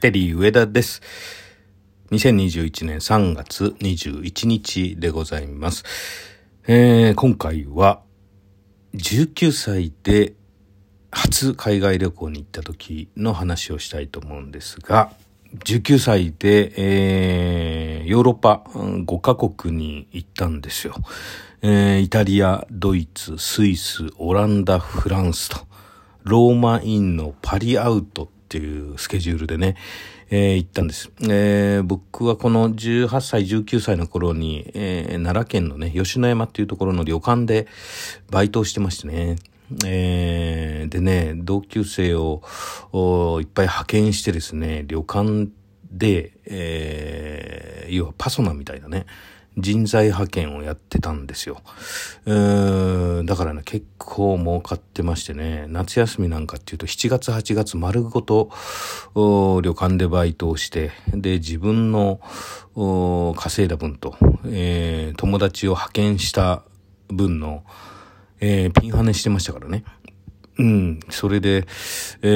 テリー上田です。2021年3月21日でございます。えー、今回は19歳で初海外旅行に行った時の話をしたいと思うんですが、19歳で、えー、ヨーロッパ5カ国に行ったんですよ。えー、イタリア、ドイツ、スイス、オランダ、フランスと、ローマインのパリアウトっていうスケジュールでね、えー、行ったんです。えー、僕はこの18歳、19歳の頃に、えー、奈良県のね、吉野山っていうところの旅館でバイトをしてましてね。えー、でね、同級生をいっぱい派遣してですね、旅館で、えー、要はパソナみたいなね、人材派遣をやってたんですよ。ーだからね、結構儲かってましてね、夏休みなんかっていうと7月8月丸ごと旅館でバイトをして、で、自分の稼いだ分と、えー、友達を派遣した分の、えー、ピンハネしてましたからね。うん、それで、え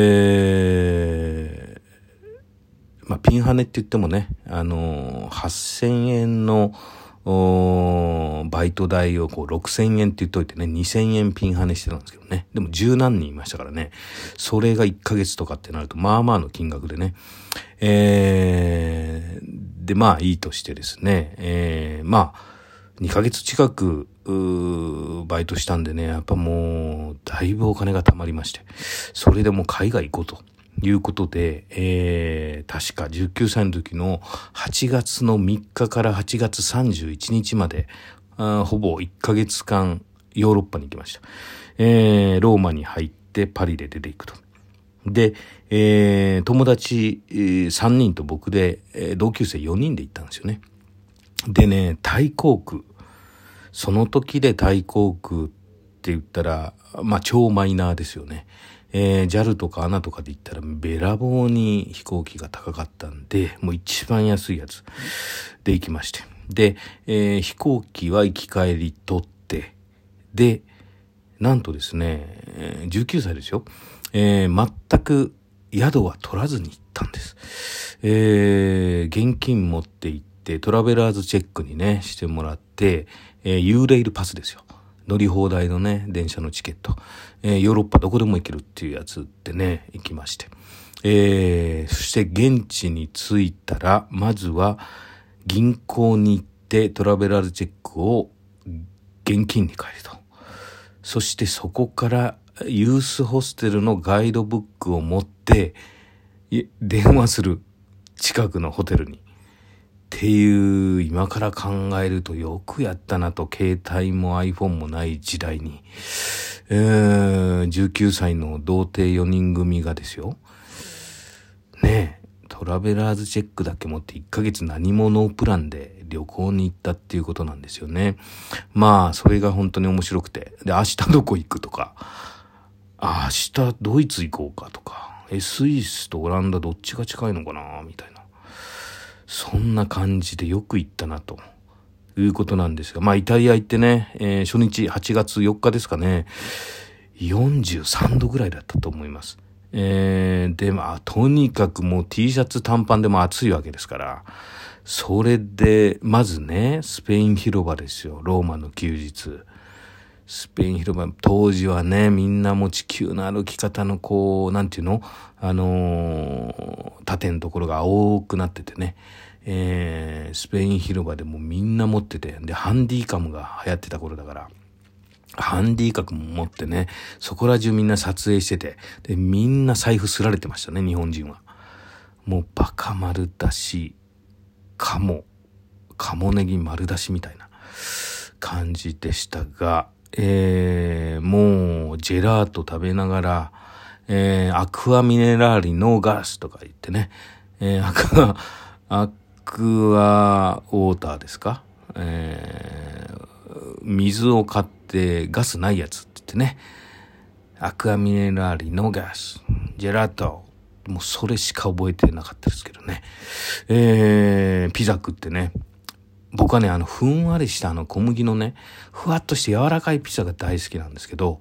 ー、まあ、ピンハネって言ってもね、あのー、8000円の、バイト代をこう6000円って言っといてね、2000円ピンハネしてたんですけどね。でも十何人いましたからね。それが1ヶ月とかってなると、まあまあの金額でね。えー、で、まあいいとしてですね。えー、まあ、2ヶ月近く、バイトしたんでね、やっぱもう、だいぶお金が貯まりまして。それでもう海外行こうと。いうことで、えー、確か19歳の時の8月の3日から8月31日まで、ほぼ1ヶ月間ヨーロッパに行きました。えー、ローマに入ってパリで出ていくと。で、えー、友達、えー、3人と僕で、えー、同級生4人で行ったんですよね。でね、タイ航空。その時でタイ航空って言ったら、まあ超マイナーですよね。えー、JAL とか ANA とかで言ったらべらぼうに飛行機が高かったんで、もう一番安いやつで行きまして。で、えー、飛行機は行き帰り取って、で、なんとですね、え、19歳ですよ。えー、全く宿は取らずに行ったんです。えー、現金持って行って、トラベラーズチェックにね、してもらって、えー、ユーレイルパスですよ。乗り放題のね、電車のチケット。えー、ヨーロッパどこでも行けるっていうやつでね、行きまして。えー、そして現地に着いたら、まずは銀行に行ってトラベラーズチェックを現金に変えると。そしてそこからユースホステルのガイドブックを持って、電話する。近くのホテルに。っていう今から考えるとよくやったなと携帯も iPhone もない時代に、えー、19歳の童貞4人組がですよねえトラベラーズチェックだけ持って1ヶ月何もノープランで旅行に行ったっていうことなんですよね。まあ、それが本当に面白くて。で、明日どこ行くとか、明日ドイツ行こうかとか、え、スイスとオランダどっちが近いのかなみたいな。そんな感じでよく行ったなと。いうことなんですが、まあイタリア行ってね、えー、初日8月4日ですかね、43度ぐらいだったと思います。えー、で、まあとにかくもう T シャツ短パンでも暑いわけですから、それで、まずね、スペイン広場ですよ、ローマの休日。スペイン広場、当時はね、みんなも地球の歩き方のこう、なんていうの？あのー、縦のところが青くなっててね、えー、スペイン広場でもみんな持ってて、で、ハンディカムが流行ってた頃だから、ハンディカムも持ってね、そこら中みんな撮影してて、で、みんな財布すられてましたね、日本人は。もうバカ丸出し、カモ、カモネギ丸出しみたいな感じでしたが、えー、もう、ジェラート食べながら、えー、アクアミネラーリノーガスとか言ってね、えー、アクア、アクアウォーターですか？えー、水を買ってガスないやつって言ってね、アクアミネラーリノーガス、ジェラート、もうそれしか覚えてなかったですけどね。えー、ピザ食ってね、僕はね、あの、ふんわりしたあの小麦のね、ふわっとして柔らかいピザが大好きなんですけど、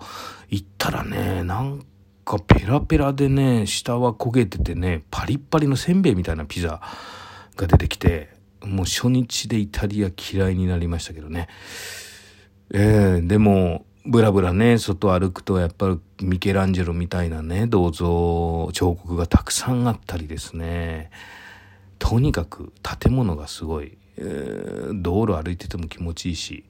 行ったらね、なん中ペラペラでね、下は焦げててね、パリッパリのせんべいみたいなピザが出てきて、もう初日でイタリア嫌いになりましたけどね。えー、でも、ブラブラね、外歩くとやっぱりミケランジェロみたいなね、銅像、彫刻がたくさんあったりですね。とにかく建物がすごい。えー、道路歩いてても気持ちいいし、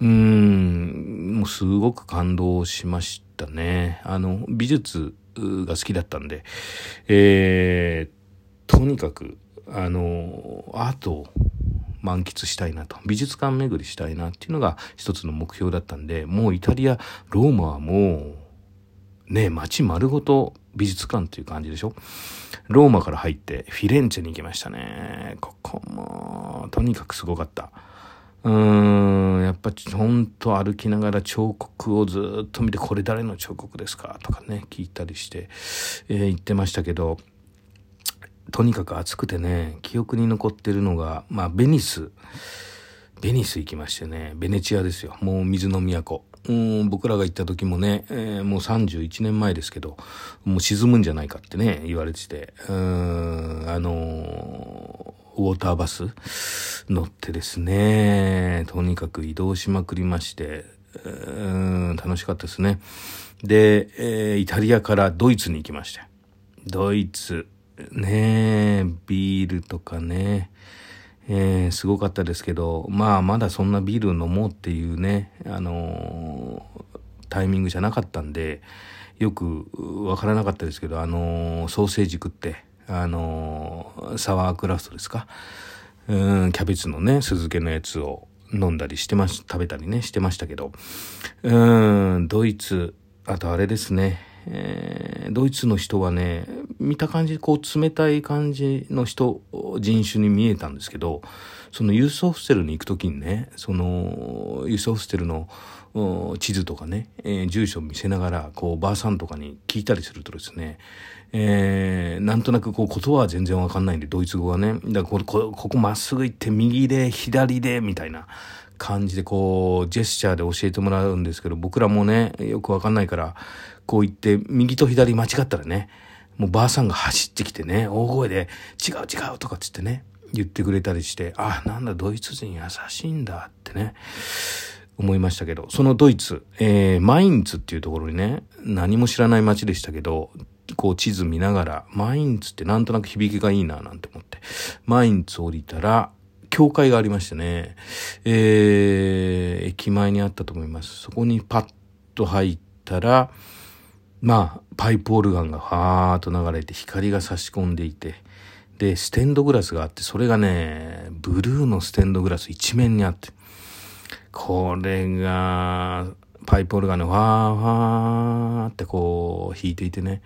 うん、もうすごく感動しましたね。あの、美術が好きだったんで、えー、とにかく、あの、アートを満喫したいなと、美術館巡りしたいなっていうのが一つの目標だったんで、もうイタリア、ローマはもう、ね、街丸ごと美術館っていう感じでしょ？ローマから入ってフィレンツェに行きましたね。ここも、とにかくすごかった。うーん、やっぱほんと歩きながら彫刻をずっと見て、これ誰の彫刻ですか？とかね、聞いたりして、えー、言ってましたけど、とにかく暑くてね、記憶に残ってるのが、まあ、ベニス。ベニス行きましてね、ベネチアですよ。もう水の都。僕らが行った時もね、えー、もう31年前ですけど、もう沈むんじゃないかってね、言われてて、あのー、ウォーターバス乗ってですね、とにかく移動しまくりまして、楽しかったですね。で、えー、イタリアからドイツに行きまして。ドイツ、ね、ビールとかね、えー、すごかったですけど、まあまだそんなビール飲もうっていうね、あのー、タイミングじゃなかったんで、よくわからなかったですけど、あのー、ソーセージ食って、あのサワークラフトですか？うん、キャベツのね、酢漬けのやつを飲んだりしてまし、食べたりね、してましたけど、うん、ドイツ、あとあれですね、えー、ドイツの人はね、見た感じ、こう冷たい感じの人、人種に見えたんですけど、そのユースホステルに行くときにね、そのユースホステルの地図とかね、えー、住所を見せながら、こう、ばあさんとかに聞いたりするとですね、えー、なんとなくこう、言葉は全然わかんないんで、ドイツ語はね、だからここ、ここまっすぐ行って右で、左で、みたいな。感じでこう、ジェスチャーで教えてもらうんですけど、僕らもね、よくわかんないから、こう言って、右と左間違ったらね、もうばあさんが走ってきてね、大声で、違う違うとかつってね、言ってくれたりして、あ、なんだ、ドイツ人優しいんだってね、思いましたけど、そのドイツ、えー、マインツっていうところにね、何も知らない街でしたけど、こう地図見ながら、マインツってなんとなく響きがいいななんて思って、マインツ降りたら、教会がありましてね、えー、駅前にあったと思います。そこにパッと入ったら、まあ、パイプオルガンがファーっと流れて光が差し込んでいて、で、ステンドグラスがあって、それがね、ブルーのステンドグラス一面にあって、これが、パイプオルガンでファーファーってこう弾いていてね、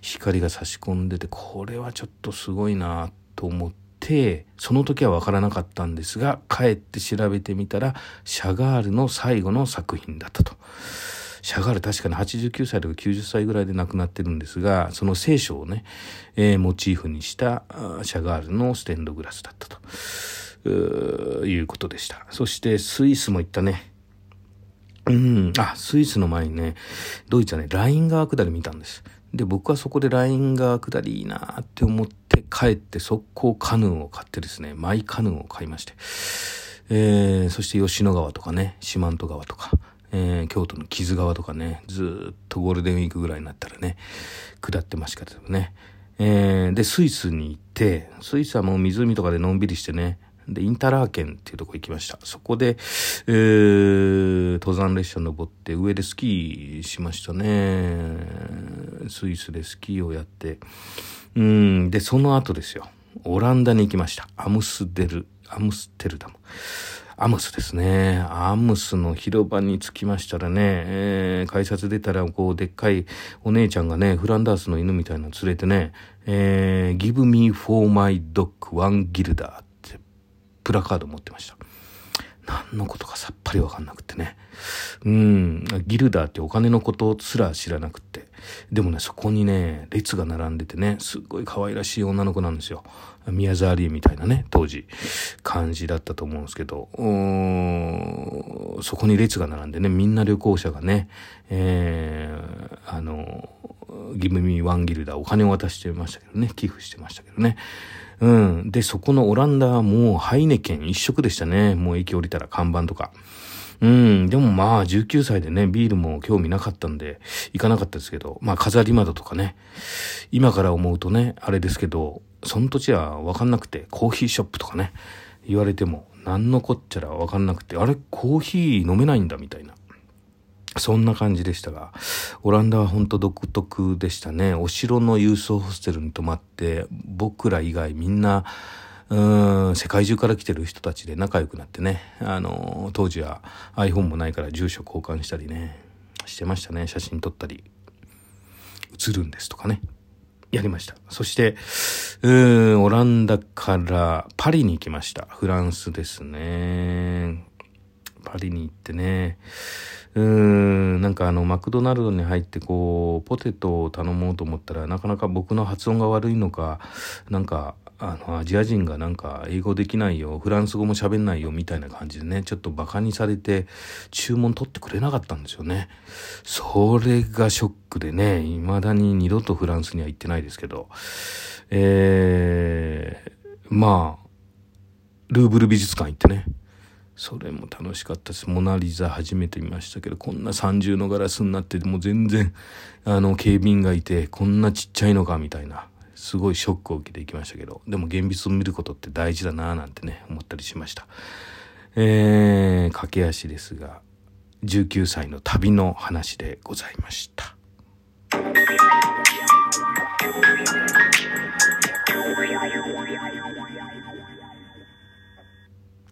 光が差し込んでて、これはちょっとすごいなと思って、その時はわからなかったんですが、帰って調べてみたら、シャガールの最後の作品だったと。シャガール確かに89歳とか90歳ぐらいで亡くなってるんですが、その聖書をね、えー、モチーフにしたシャガールのステンドグラスだったということでした。そしてスイスも行ったね。うん、あ、スイスの前にね、ドイツはね、ライン川下り見たんです。で、僕はそこでライン川下りいいなって思って帰って速攻カヌーを買ってですね、マイカヌーを買いまして、えー、そして吉野川とかね、四万十川とか、えー、京都の木津川とかね、ずっとゴールデンウィークぐらいになったらね、下ってましたけどね。えー、で、スイスに行って、スイスはもう湖とかでのんびりしてね、で、インタラーケンっていうとこ行きました。そこで、えー、登山列車登って上でスキーしましたね。スイスでスキーをやって。うん、で、その後ですよ。オランダに行きました。アムスデル、アムステルダム。アムスですね。アムスの広場に着きましたらね、えー、改札出たら、こう、でっかいお姉ちゃんがね、フランダースの犬みたいなの連れてね、えー、Give me for my dog one gilder ってプラカード持ってました。何のことかさっぱりわかんなくてね。うん、ギルダーってお金のことすら知らなくって。でもね、そこにね、列が並んでてね、すっごい可愛らしい女の子なんですよ。宮沢りえみたいなね、当時、感じだったと思うんですけど、そこに列が並んでね、みんな旅行者がね、えー、あの、ギブミワンギルダお金を渡してましたけどね、寄付してましたけどね。うん。で、そこのオランダはもうハイネケン一色でしたね。もう駅降りたら看板とか。うん。でもまあ、19歳でね、ビールも興味なかったんで、行かなかったですけど、まあ、飾り窓とかね。今から思うとね、あれですけど、その土地はわかんなくて、コーヒーショップとかね、言われても、何のこっちゃらわかんなくて、あれ、コーヒー飲めないんだ、みたいな。そんな感じでしたが、オランダは本当独特でしたね。お城の郵送ホステルに泊まって、僕ら以外みんな、うん、世界中から来てる人たちで仲良くなってね、あの、当時は iPhone もないから住所交換したりね、してましたね。写真撮ったり、映るんですとかね。やりました。そして、うん、オランダからパリに行きました。フランスですね。パリに行ってね、うーん、なんかあの、マクドナルドに入ってこう、ポテトを頼もうと思ったら、なかなか僕の発音が悪いのか、なんか、あの、アジア人がなんか、英語できないよ、フランス語も喋んないよ、みたいな感じでね、ちょっと馬鹿にされて、注文取ってくれなかったんですよね。それがショックでね、未だに二度とフランスには行ってないですけど、えー、まあ、ルーブル美術館行ってね、それも楽しかったです。モナリザ初めて見ましたけど、こんな三重のガラスになってて、もう全然、あの、警備員がいて、こんなちっちゃいのか、みたいな。すごいショックを受けていきましたけど、でも現実を見ることって大事だなぁなんてね、思ったりしました。えー、駆け足ですが、19歳の旅の話でございました。